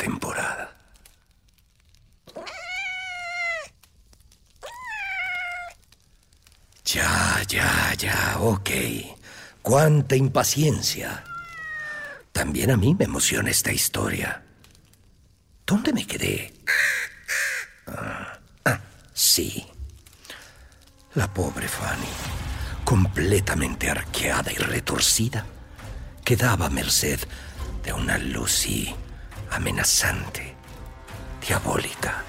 temporada. Ya, ya, ya, ok. Cuánta impaciencia. También a mí me emociona esta historia. ¿Dónde me quedé? Ah, sí. La pobre Fanny, completamente arqueada y retorcida, quedaba a merced de una Lucy amenazante, diabólica,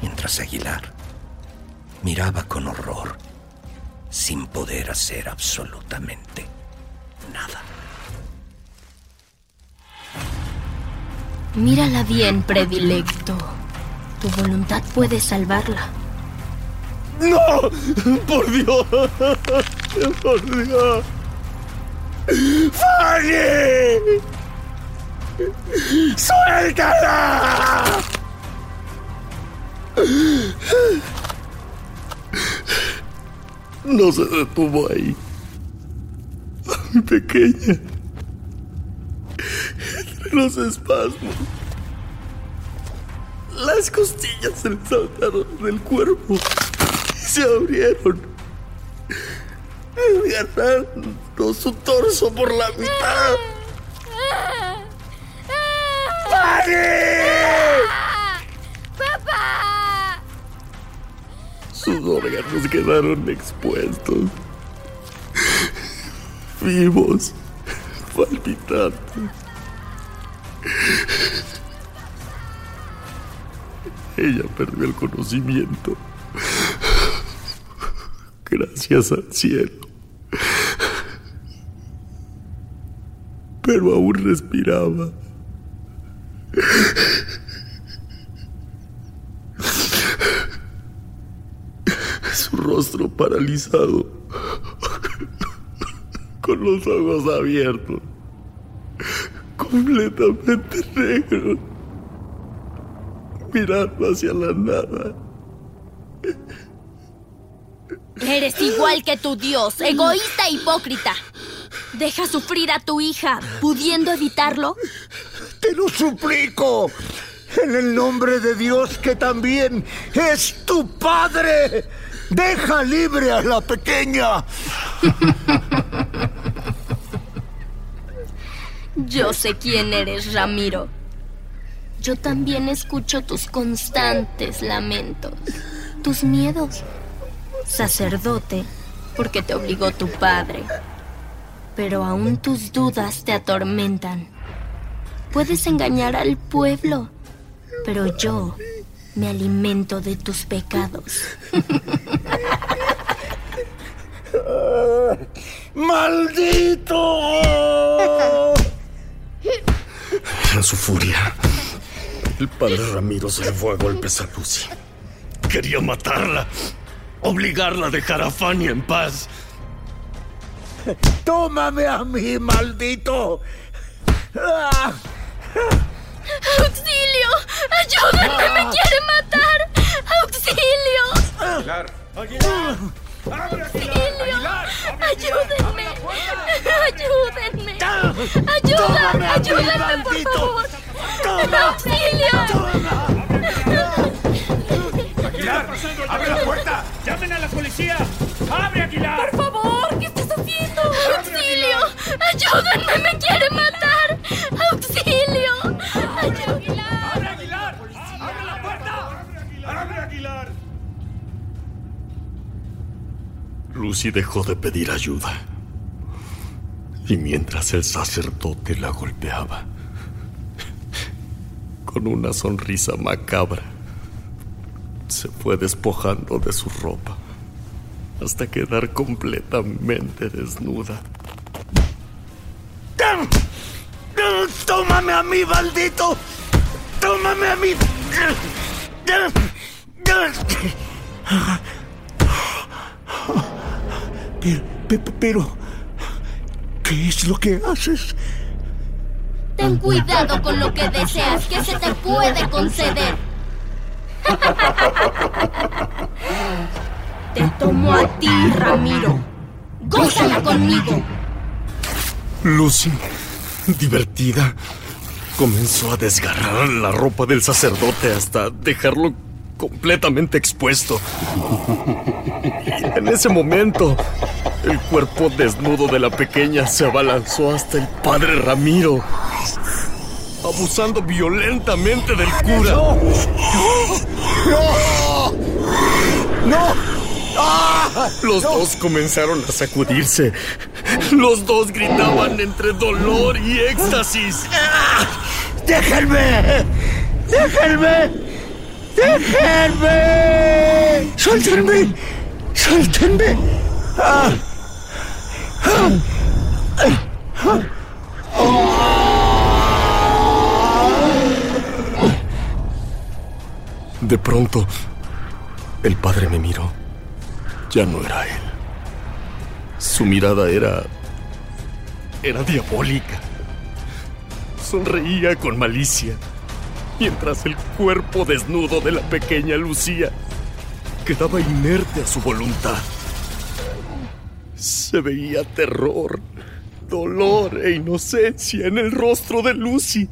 mientras Aguilar miraba con horror, sin poder hacer absolutamente nada. Mírala bien, predilecto. Tu voluntad puede salvarla. ¡No! ¡Por Dios! ¡Por Dios! ¡Fanny! ¡Suéltala! No se detuvo ahí. A mi pequeña. Entre los espasmos. Las costillas se le saltaron del cuerpo y se abrieron. Desgarrando su torso por la mitad. ¡Papá! Sus órganos quedaron expuestos. Vivos. Palpitantes. Ella perdió el conocimiento. Gracias al cielo. Pero aún respiraba. Su rostro paralizado, con los ojos abiertos, completamente negro, mirando hacia la nada. Eres igual que tu dios, egoísta e hipócrita. Deja sufrir a tu hija, pudiendo evitarlo. Te lo suplico. En el nombre de Dios que también es tu padre. Deja libre a la pequeña. Yo sé quién eres, Ramiro. Yo también escucho tus constantes lamentos, tus miedos. Sacerdote, porque te obligó tu padre. Pero aún tus dudas te atormentan. Puedes engañar al pueblo, pero yo me alimento de tus pecados. ¡Maldito! En su furia, el padre Ramiro se le fue a golpes a Lucy. Quería matarla, obligarla a dejar a Fanny en paz. ¡Tómame a mí, maldito! ¡Auxilio! ¡Ayúdenme! ¡Me quiere matar! ¡Auxilio! ¡Aguilar! ¡Aguilar! ¡Ayúdenme! ¡Ayúdenme! ¡Ayúdame! ¡Ayúdenme, por favor! ¡Auxilio! ¡Aguilar! ¡Abre la puerta! ¡Llamen a la policía! ¡Abre, Aguilar! ¡Por favor! ¿Qué estás haciendo? ¡Auxilio! ¡Ayúdenme! ¡Me quiere matar! ¡Auxilio! Lucy dejó de pedir ayuda. Y mientras el sacerdote la golpeaba, con una sonrisa macabra, se fue despojando de su ropa hasta quedar completamente desnuda. ¡Tómame a mí, maldito! ¡Tómame a mí! Pero, pe- pero, ¿qué es lo que haces? Ten cuidado con lo que deseas, que se te puede conceder. Te tomo a ti, Ramiro. Gózala conmigo. Lucy, divertida, comenzó a desgarrar la ropa del sacerdote hasta dejarlo completamente expuesto. Y en ese momento, el cuerpo desnudo de la pequeña se abalanzó hasta el padre Ramiro, abusando violentamente del cura. Los dos comenzaron a sacudirse. Los dos gritaban entre dolor y éxtasis. ¡Déjenme! ¡Déjenme! ¡Déjenme! ¡Suéltenme! ¡Suéltenme! De pronto, el padre me miró. Ya no era él. Su mirada era... era diabólica. Sonreía con malicia, mientras el cuerpo desnudo de la pequeña Lucía quedaba inerte a su voluntad. Se veía terror, dolor e inocencia en el rostro de Lucy.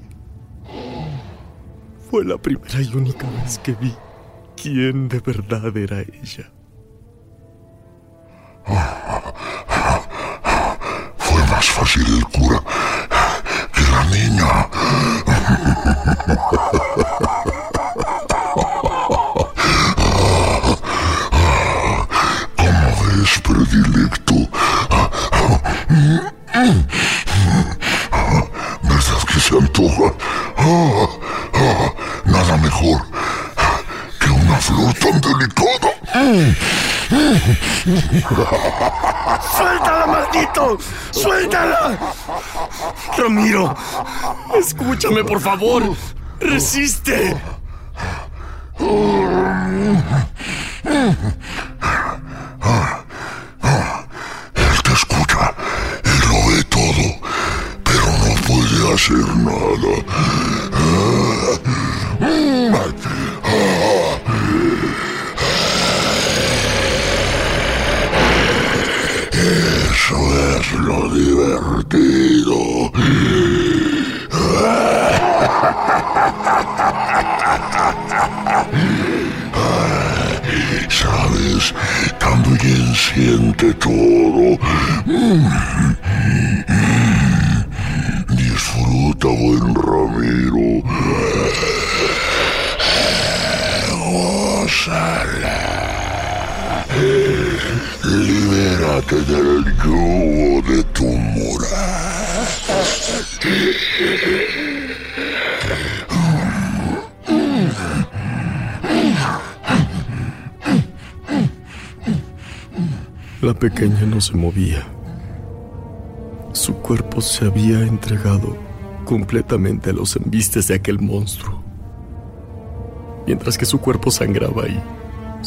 Fue la primera y única vez que vi quién de verdad era ella. ¡Suéltala, maldito! ¡Suéltala! Ramiro, escúchame, por favor. Resiste. Él te escucha y lo ve todo, pero no puede hacer nada. Eso es lo divertido. ¿Sabes? También siente todo. Disfruta, buen Ramiro. Gózala. Libérate del yugo de tu. La pequeña no se movía. Su cuerpo se había entregado completamente a los embistes de aquel monstruo. Mientras que su cuerpo sangraba y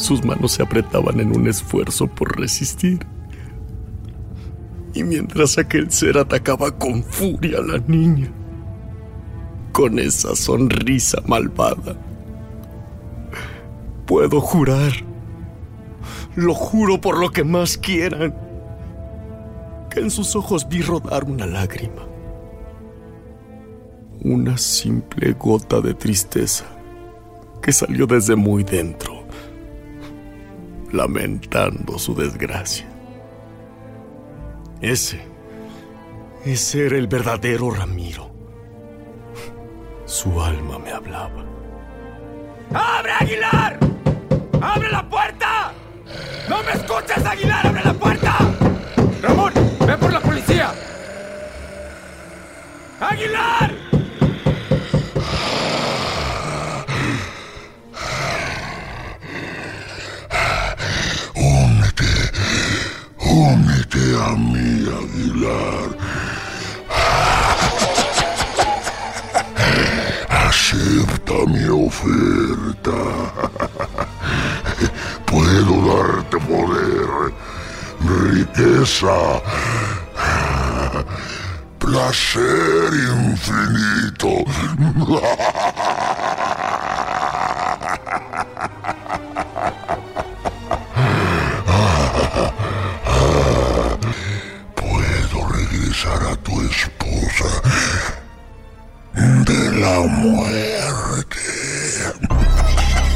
sus manos se apretaban en un esfuerzo por resistir. Y mientras aquel ser atacaba con furia a la niña, con esa sonrisa malvada, puedo jurar lo juro por lo que más quieran, que en sus ojos vi rodar una lágrima. Una simple gota de tristeza que salió desde muy dentro, lamentando su desgracia. Ese, ese era el verdadero Ramiro. Su alma me hablaba. ¡Abre, Aguilar! ¡Abre la puerta! ¡No me escuchas, Aguilar! ¡Abre mí, Aguilar. Acepta mi oferta. Puedo darte poder, riqueza, placer infinito. la muerte.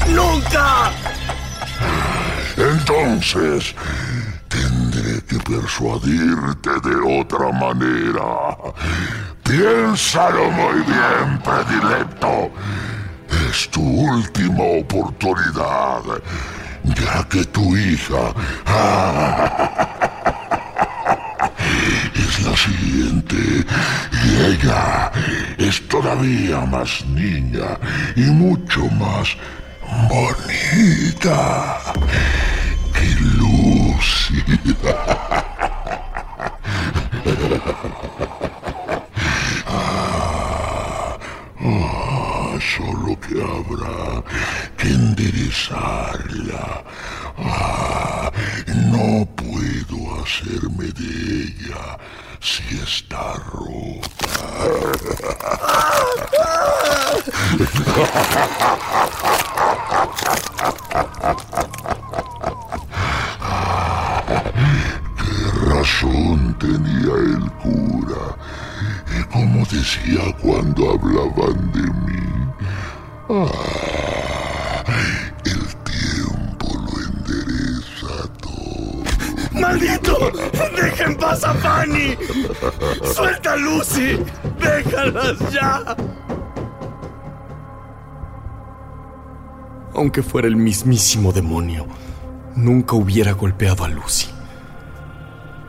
¡Nunca! Entonces, tendré que persuadirte de otra manera. Piénsalo muy bien, predilecto. Es tu última oportunidad, ya que tu hija es la siguiente ella es todavía más niña y mucho más bonita que Aunque fuera el mismísimo demonio, nunca hubiera golpeado a Lucy.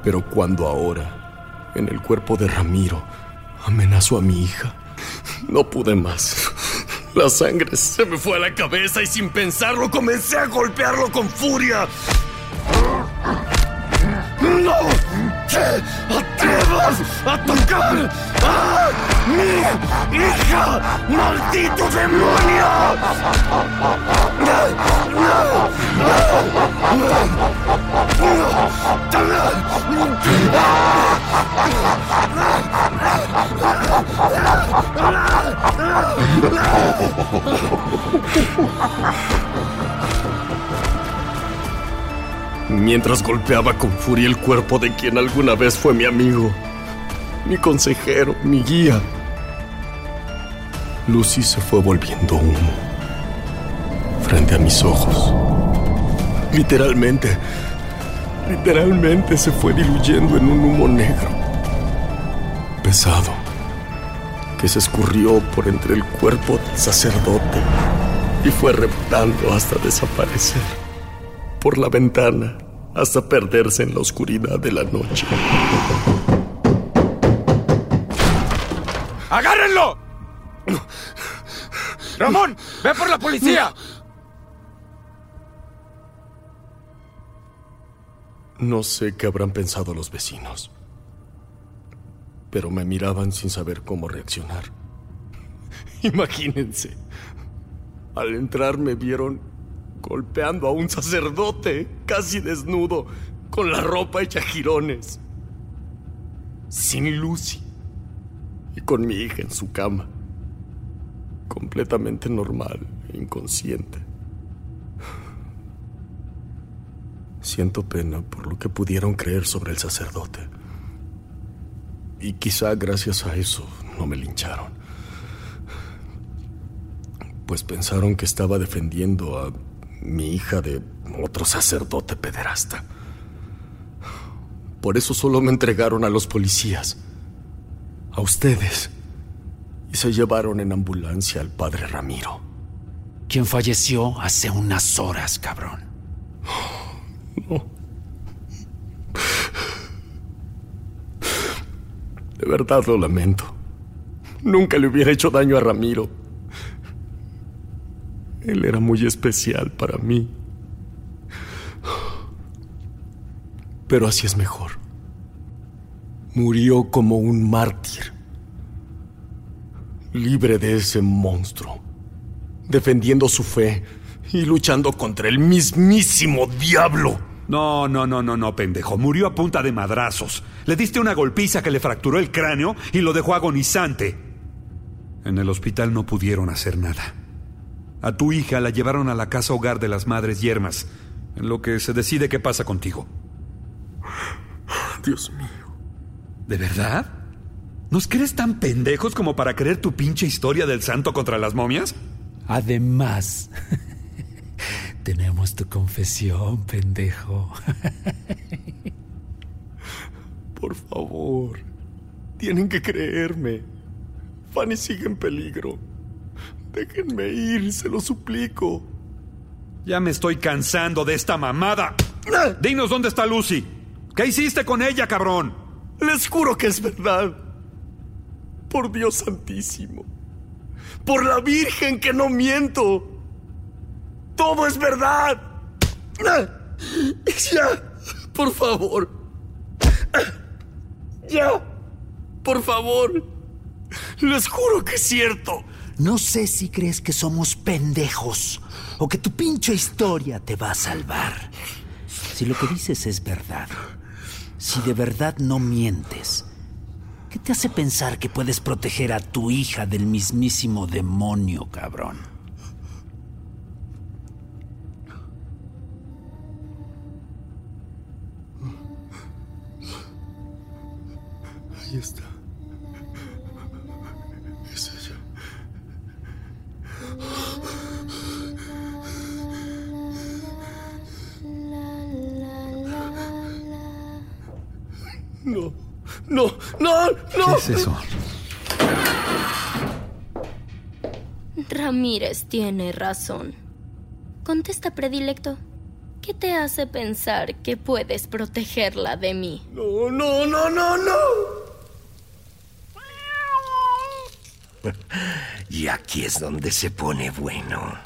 Pero cuando ahora, en el cuerpo de Ramiro, amenazó a mi hija, no pude más. La sangre se me fue a la cabeza y sin pensarlo comencé a golpearlo con furia. ¡No te atrevas a tocar a mi hija! ¡Maldito demonio! Mientras golpeaba con furia el cuerpo de quien alguna vez fue mi amigo, mi consejero, mi guía. Lucy se fue volviendo humo frente a mis ojos. Literalmente, literalmente se fue diluyendo en un humo negro, pesado, que se escurrió por entre el cuerpo del sacerdote y fue reptando hasta desaparecer por la ventana hasta perderse en la oscuridad de la noche. ¡Agárrenlo! ¡Ramón! ¡Ve por la policía! No sé qué habrán pensado los vecinos, pero me miraban sin saber cómo reaccionar. Imagínense, al entrar me vieron golpeando a un sacerdote casi desnudo, con la ropa hecha jirones, sin Lucy y con mi hija en su cama, completamente normal inconsciente. Siento pena por lo que pudieron creer sobre el sacerdote. Y quizá gracias a eso no me lincharon. Pues pensaron que estaba defendiendo a mi hija de otro sacerdote pederasta. Por eso solo me entregaron a los policías. A ustedes. Y se llevaron en ambulancia al padre Ramiro. Quien falleció hace unas horas, cabrón. No. De verdad lo lamento. Nunca le hubiera hecho daño a Ramiro. Él era muy especial para mí. Pero así es mejor. Murió como un mártir. Libre de ese monstruo. Defendiendo su fe y luchando contra el mismísimo diablo. No, no, no, no, no, pendejo. Murió a punta de madrazos. Le diste una golpiza que le fracturó el cráneo y lo dejó agonizante. En el hospital no pudieron hacer nada. A tu hija la llevaron a la casa hogar de las madres yermas, en lo que se decide qué pasa contigo. Dios mío. ¿De verdad? ¿Nos crees tan pendejos como para creer tu pinche historia del santo contra las momias? Además, tenemos tu confesión, pendejo. Por favor, tienen que creerme. Fanny sigue en peligro. Déjenme ir, se lo suplico. Ya me estoy cansando de esta mamada. Dinos dónde está Lucy. ¿Qué hiciste con ella, cabrón? Les juro que es verdad. Por Dios santísimo. Por la Virgen que no miento. Todo es verdad. Ya, por favor. Ya, por favor. Les juro que es cierto. No sé si crees que somos pendejos o que tu pinche historia te va a salvar. Si lo que dices es verdad, si de verdad no mientes, ¿qué te hace pensar que puedes proteger a tu hija del mismísimo demonio, cabrón? Ahí está. No, no, no, no. ¿Qué es eso? Ramírez tiene razón. Contesta, predilecto. ¿Qué te hace pensar que puedes protegerla de mí? No, no, no, no, no. Y aquí es donde se pone bueno.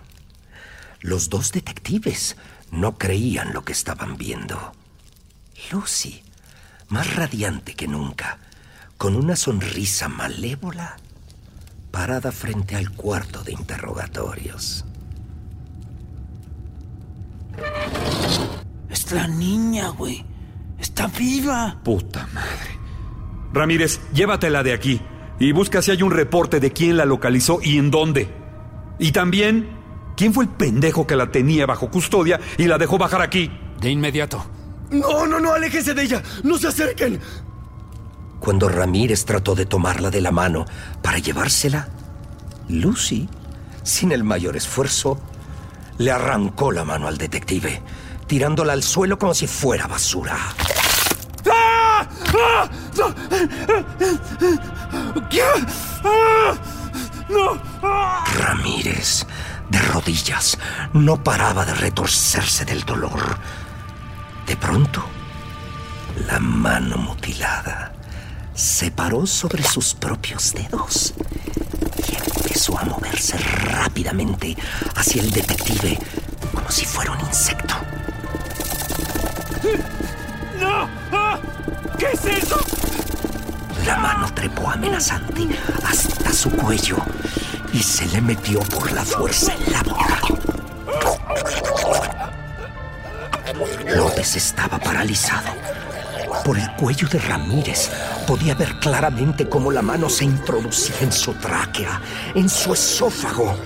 Los dos detectives no creían lo que estaban viendo. Lucy, más radiante que nunca, con una sonrisa malévola, parada frente al cuarto de interrogatorios. Es la niña, güey. Está viva. Puta madre. Ramírez, llévatela de aquí y busca si hay un reporte de quién la localizó y en dónde. Y también, ¿quién fue el pendejo que la tenía bajo custodia y la dejó bajar aquí? De inmediato. No, no, no, aléjense de ella. No se acerquen. Cuando Ramírez trató de tomarla de la mano para llevársela, Lucy, sin el mayor esfuerzo, le arrancó la mano al detective, tirándola al suelo como si fuera basura. Ramírez, de rodillas, no paraba de retorcerse del dolor. De pronto, la mano mutilada se paró sobre sus propios dedos y empezó a moverse rápidamente hacia el detective como si fuera un insecto. ¡No! ¡Ah! ¿Qué es eso? La mano trepó amenazante hasta su cuello y se le metió por la fuerza en la boca. Estaba paralizado. Por el cuello de Ramírez podía ver claramente cómo la mano se introducía en su tráquea, en su esófago,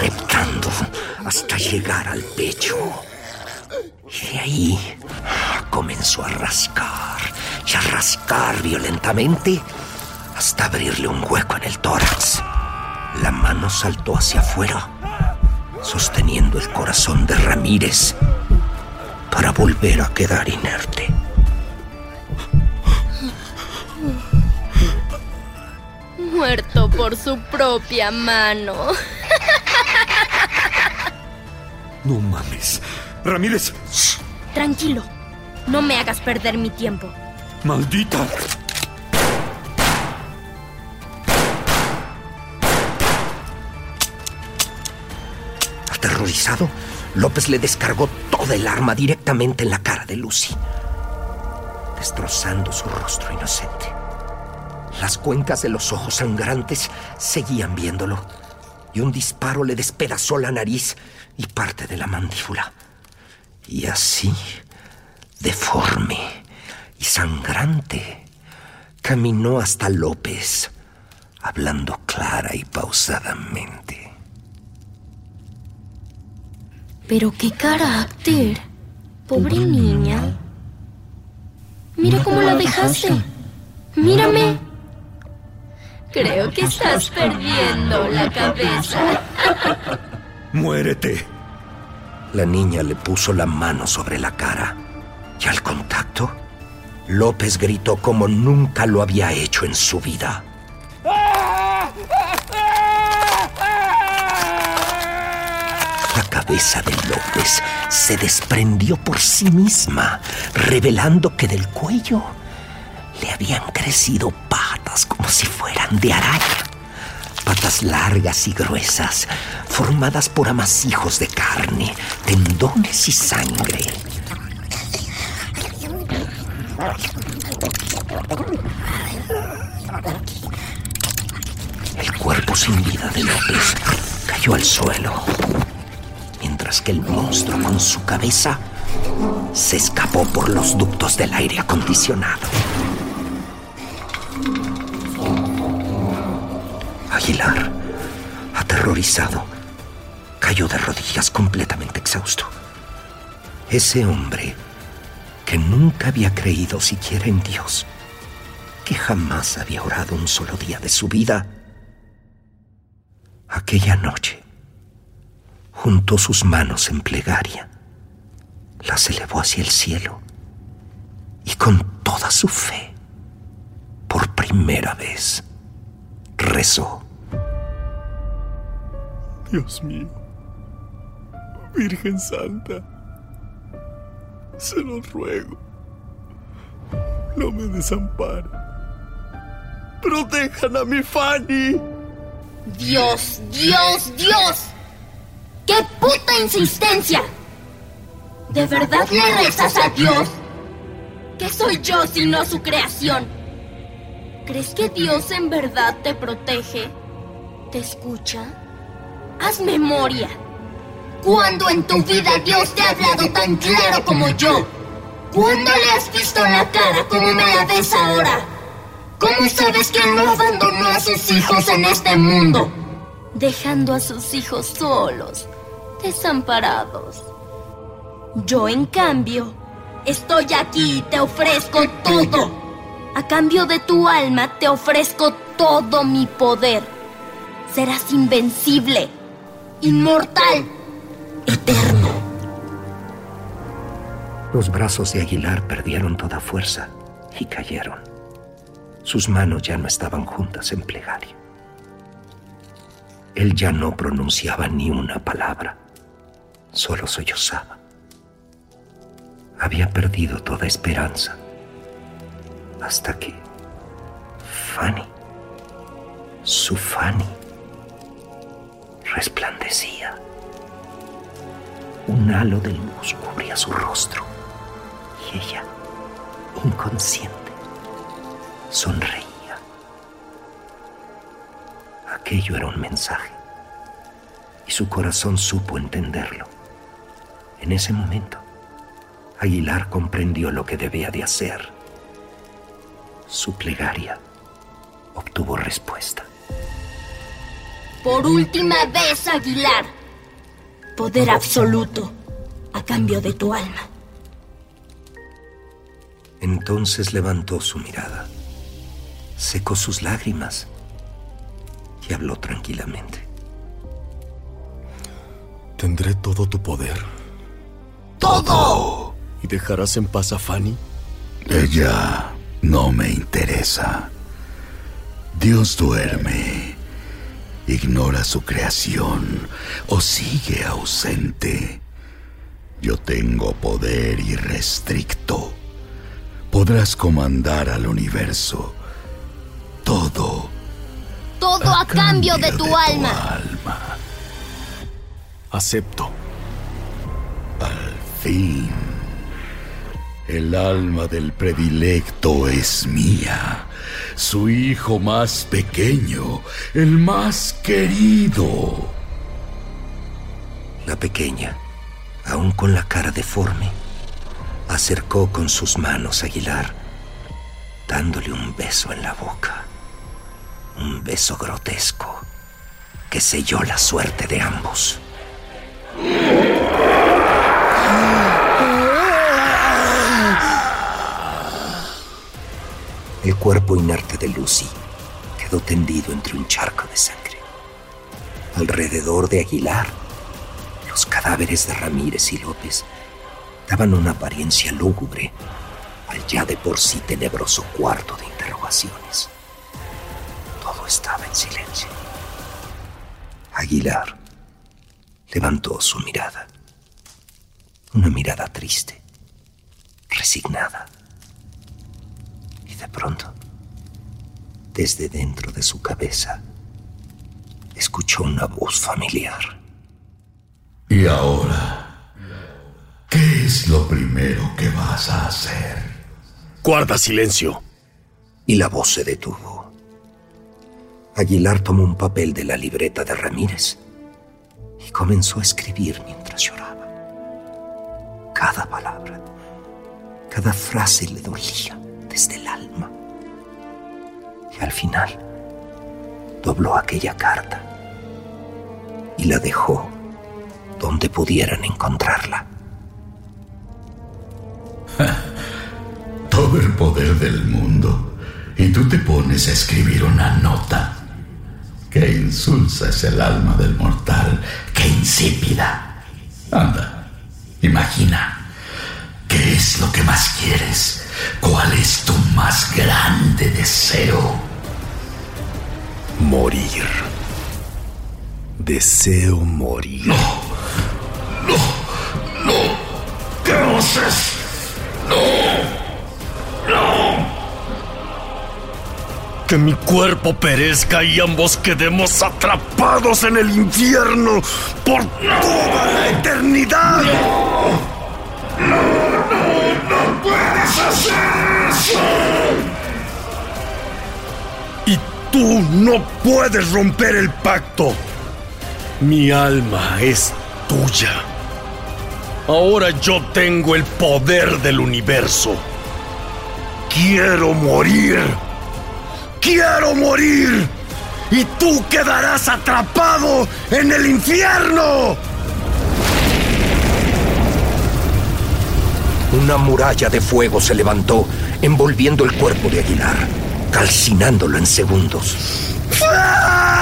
reptando hasta llegar al pecho. Y de ahí comenzó a rascar y a rascar violentamente hasta abrirle un hueco en el tórax. La mano saltó hacia afuera, sosteniendo el corazón de Ramírez para volver a quedar inerte. Muerto por su propia mano. No mames. Ramírez. Tranquilo. No me hagas perder mi tiempo. Maldita. López le descargó toda el arma directamente en la cara de Lucy, destrozando su rostro inocente. Las cuencas de los ojos sangrantes seguían viéndolo, y un disparo le despedazó la nariz y parte de la mandíbula. Y así, deforme y sangrante, caminó hasta López, hablando clara y pausadamente. Pero qué carácter. Pobre niña. Mira cómo la dejaste. Mírame. Creo que estás perdiendo la cabeza. Muérete. La niña le puso la mano sobre la cara y al contacto, López gritó como nunca lo había hecho en su vida. La cabeza de López se desprendió por sí misma, revelando que del cuello le habían crecido patas como si fueran de araña. Patas largas y gruesas, formadas por amasijos de carne, tendones y sangre. El cuerpo sin vida de López cayó al suelo, que el monstruo con su cabeza se escapó por los ductos del aire acondicionado. Aguilar, aterrorizado, cayó de rodillas completamente exhausto. Ese hombre que nunca había creído siquiera en Dios, que jamás había orado un solo día de su vida, aquella noche juntó sus manos en plegaria, las elevó hacia el cielo y con toda su fe, por primera vez, rezó. Dios mío, Virgen Santa, se lo ruego, no me desamparen. Protejan a mi Fanny. Dios, Dios, Dios. ¡Qué puta insistencia! ¿De verdad le rezas a Dios? ¿Qué soy yo si no su creación? ¿Crees que Dios en verdad te protege? ¿Te escucha? Haz memoria. ¿Cuándo en tu vida Dios te ha hablado tan claro como yo? ¿Cuándo le has visto la cara como me la ves ahora? ¿Cómo sabes que no abandonó a sus hijos en este mundo? Dejando a sus hijos solos, desamparados. Yo, en cambio, estoy aquí y te ofrezco todo. A cambio de tu alma, te ofrezco todo mi poder. Serás invencible, inmortal, eterno. Los brazos de Aguilar perdieron toda fuerza y cayeron. Sus manos ya no estaban juntas en plegaria. Él ya no pronunciaba ni una palabra, solo sollozaba. Había perdido toda esperanza hasta que Fanny, su Fanny, resplandecía. Un halo de luz cubría su rostro y ella, inconsciente, sonreía. Aquello era un mensaje y su corazón supo entenderlo. En ese momento, Aguilar comprendió lo que debía de hacer. Su plegaria obtuvo respuesta. Por última vez, Aguilar. Poder absoluto a cambio de tu alma. Entonces levantó su mirada, secó sus lágrimas y habló tranquilamente. Tendré todo tu poder. ¡Todo! ¿Y dejarás en paz a Fanny? Ella no me interesa. Dios duerme, ignora su creación o sigue ausente. Yo tengo poder irrestricto. Podrás comandar al universo. Todo. Todo a, cambio, de tu alma. alma. Acepto. Fin. El alma del predilecto es mía. Su hijo más pequeño, el más querido. La pequeña, aún con la cara deforme, acercó con sus manos a Aguilar, dándole un beso en la boca. Un beso grotesco que selló la suerte de ambos. El cuerpo inerte de Lucy quedó tendido entre un charco de sangre. Alrededor de Aguilar, los cadáveres de Ramírez y López daban una apariencia lúgubre al ya de por sí tenebroso cuarto de interrogaciones. Todo estaba en silencio. Aguilar levantó su mirada. Una mirada triste, resignada. Y de pronto, desde dentro de su cabeza, escuchó una voz familiar. Y ahora, ¿qué es lo primero que vas a hacer? Guarda silencio. Y la voz se detuvo. Aguilar tomó un papel de la libreta de Ramírez y comenzó a escribir mientras lloraba. Cada palabra, cada frase le dolía desde el alma. Y al final dobló aquella carta y la dejó donde pudieran encontrarla. Todo el poder del mundo. Y tú te pones a escribir una nota. Qué insulsa es el alma del mortal. Qué insípida. Anda, imagina. ¿Qué es lo que más quieres? ¿Cuál es tu más grande deseo? Morir. Deseo morir. No, no, no. ¿Qué haces? No, Que mi cuerpo perezca y ambos quedemos atrapados en el infierno por toda la eternidad. No, no, no puedes hacer eso. Y tú no puedes romper el pacto. Mi alma es tuya. Ahora yo tengo el poder del universo. Quiero morir. Quiero morir. Y tú quedarás atrapado en el infierno. Una muralla de fuego se levantó, envolviendo el cuerpo de Aguilar, calcinándolo en segundos. Las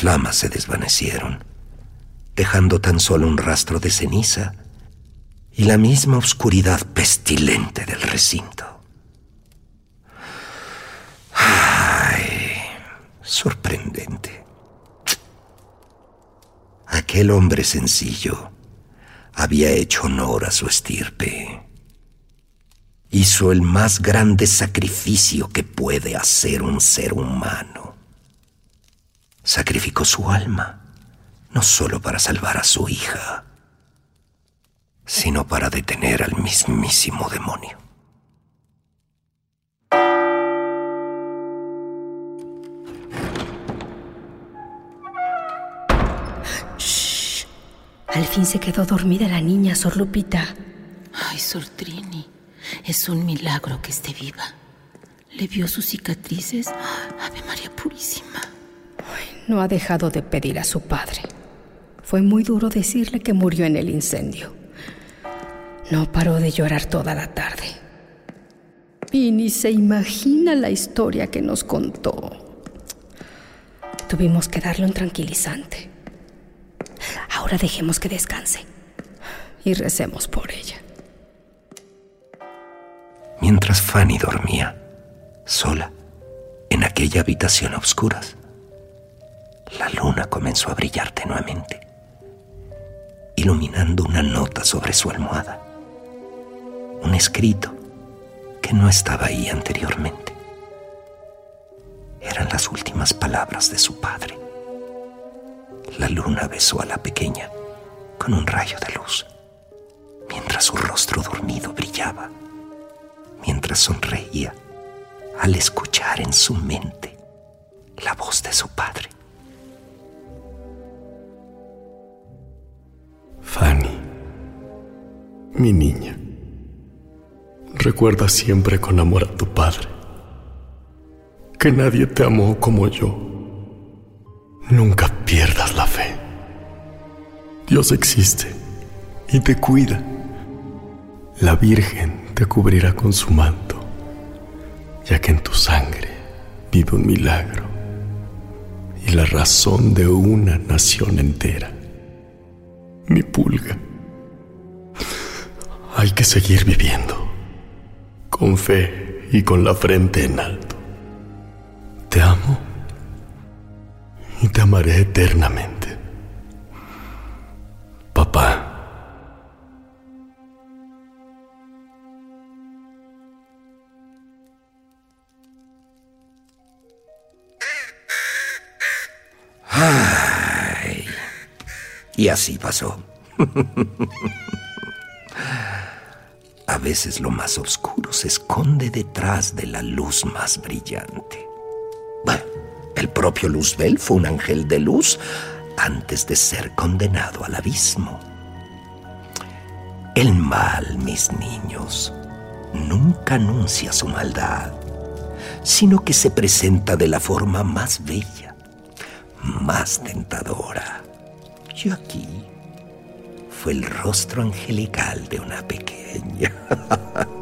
flamas se desvanecieron, dejando tan solo un rastro de ceniza y la misma oscuridad pestilente del recinto. ¡Ay! Sorprendente. Aquel hombre sencillo había hecho honor a su estirpe. Hizo el más grande sacrificio que puede hacer un ser humano. Sacrificó su alma, no solo para salvar a su hija, sino para detener al mismísimo demonio. Al fin se quedó dormida la niña, Sor Lupita. Ay, Sor Trini, es un milagro que esté viva. ¿Le vio sus cicatrices? Ave María Purísima. No ha dejado de pedir a su padre. Fue muy duro decirle que murió en el incendio. No paró de llorar toda la tarde. Y ni se imagina la historia que nos contó. Tuvimos que darle un tranquilizante. Ahora dejemos que descanse y recemos por ella. Mientras Fanny dormía, sola, en aquella habitación a oscuras, la luna comenzó a brillar tenuamente, iluminando una nota sobre su almohada. Un escrito que no estaba ahí anteriormente. Eran las últimas palabras de su padre. La luna besó a la pequeña con un rayo de luz, mientras su rostro dormido brillaba, mientras sonreía al escuchar en su mente la voz de su padre. Fanny, mi niña, recuerda siempre con amor a tu padre, que nadie te amó como yo. Nunca pierdas la fe. Dios existe y te cuida. La Virgen te cubrirá con su manto, ya que en tu sangre vive un milagro y la razón de una nación entera. Mi pulga. Hay que seguir viviendo, con fe y con la frente en alto. Te amo y te amaré eternamente. Y así pasó. A veces lo más oscuro se esconde detrás de la luz más brillante. Bueno, el propio Luzbel fue un ángel de luz antes de ser condenado al abismo. El mal, mis niños, nunca anuncia su maldad, sino que se presenta de la forma más bella, más tentadora. Y aquí fue el rostro angelical de una pequeña.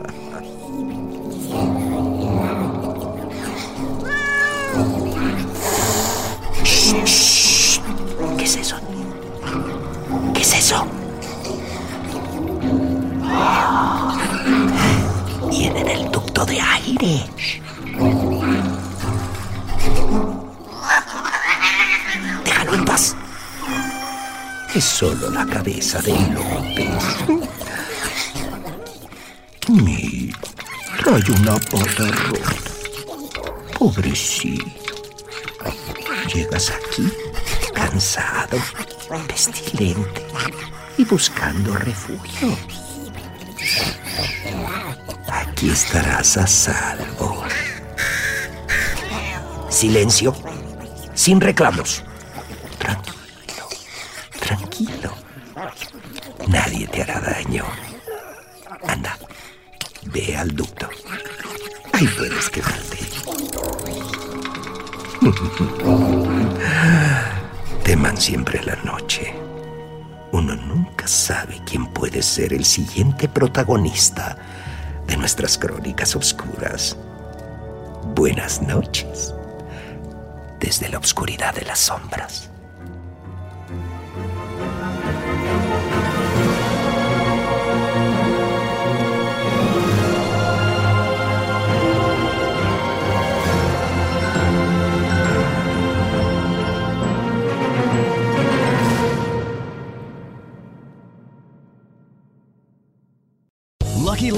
una rota. Pobrecito. Llegas aquí cansado, pestilente y buscando refugio. Aquí estarás a salvo. Silencio, sin reclamos. Siempre la noche. Uno nunca sabe quién puede ser el siguiente protagonista de nuestras crónicas oscuras. Buenas noches. Desde la oscuridad de las sombras.